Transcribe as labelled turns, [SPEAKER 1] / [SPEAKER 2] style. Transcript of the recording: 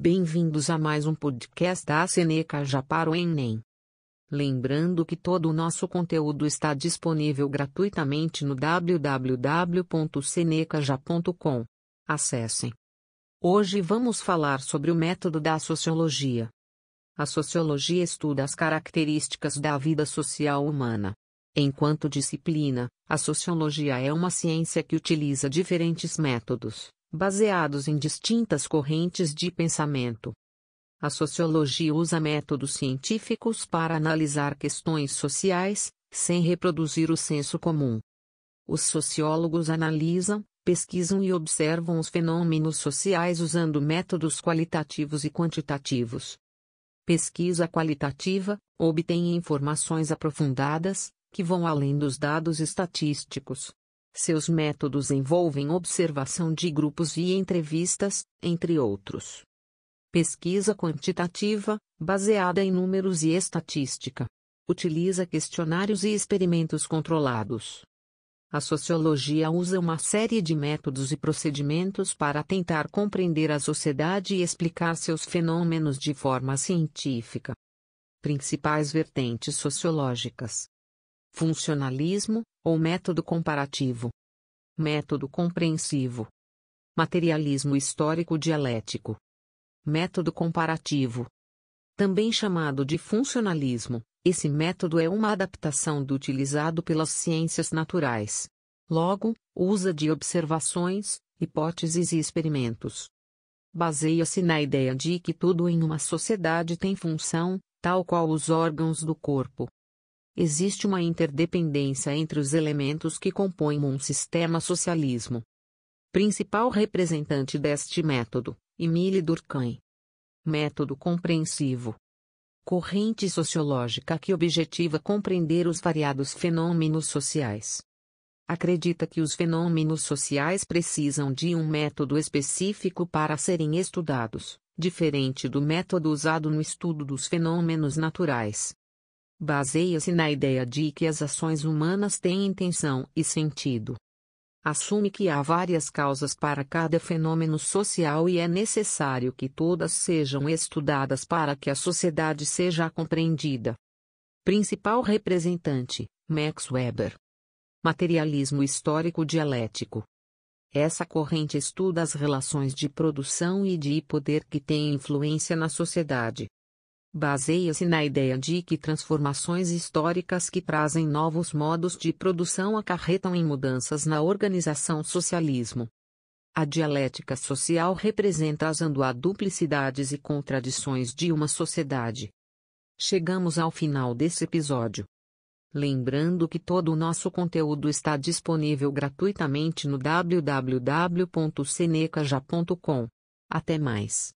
[SPEAKER 1] Bem-vindos a mais um podcast da Seneca já para o Enem. Lembrando que todo o nosso conteúdo está disponível gratuitamente no www.senecaja.com. Acessem. Hoje vamos falar sobre o método da sociologia. A sociologia estuda as características da vida social humana. Enquanto disciplina, a sociologia é uma ciência que utiliza diferentes métodos baseados em distintas correntes de pensamento. A sociologia usa métodos científicos para analisar questões sociais, sem reproduzir o senso comum. Os sociólogos analisam, pesquisam e observam os fenômenos sociais usando métodos qualitativos e quantitativos. Pesquisa qualitativa obtém informações aprofundadas, que vão além dos dados estatísticos. Seus métodos envolvem observação de grupos e entrevistas, entre outros. Pesquisa quantitativa, baseada em números e estatística. Utiliza questionários e experimentos controlados. A sociologia usa uma série de métodos e procedimentos para tentar compreender a sociedade e explicar seus fenômenos de forma científica. Principais vertentes sociológicas: funcionalismo, ou método comparativo, método compreensivo, materialismo histórico dialético, método comparativo. Também chamado de funcionalismo, esse método é uma adaptação do utilizado pelas ciências naturais. Logo, usa de observações, hipóteses e experimentos. Baseia-se na ideia de que tudo em uma sociedade tem função, tal qual os órgãos do corpo, existe uma interdependência entre os elementos que compõem um sistema socialismo. Principal representante deste método, Emile Durkheim. Método compreensivo. Corrente sociológica que objetiva compreender os variados fenômenos sociais. Acredita que os fenômenos sociais precisam de um método específico para serem estudados, diferente do método usado no estudo dos fenômenos naturais baseia-se na ideia de que as ações humanas têm intenção e sentido. Assume que há várias causas para cada fenômeno social e é necessário que todas sejam estudadas para que a sociedade seja compreendida. Principal representante: Max Weber. Materialismo histórico dialético. Essa corrente estuda as relações de produção e de poder que têm influência na sociedade baseia-se na ideia de que transformações históricas que trazem novos modos de produção acarretam em mudanças na organização socialismo. A dialética social representa as duplicidades e contradições de uma sociedade. Chegamos ao final desse episódio. Lembrando que todo o nosso conteúdo está disponível gratuitamente no www.senecaja.com. Até mais.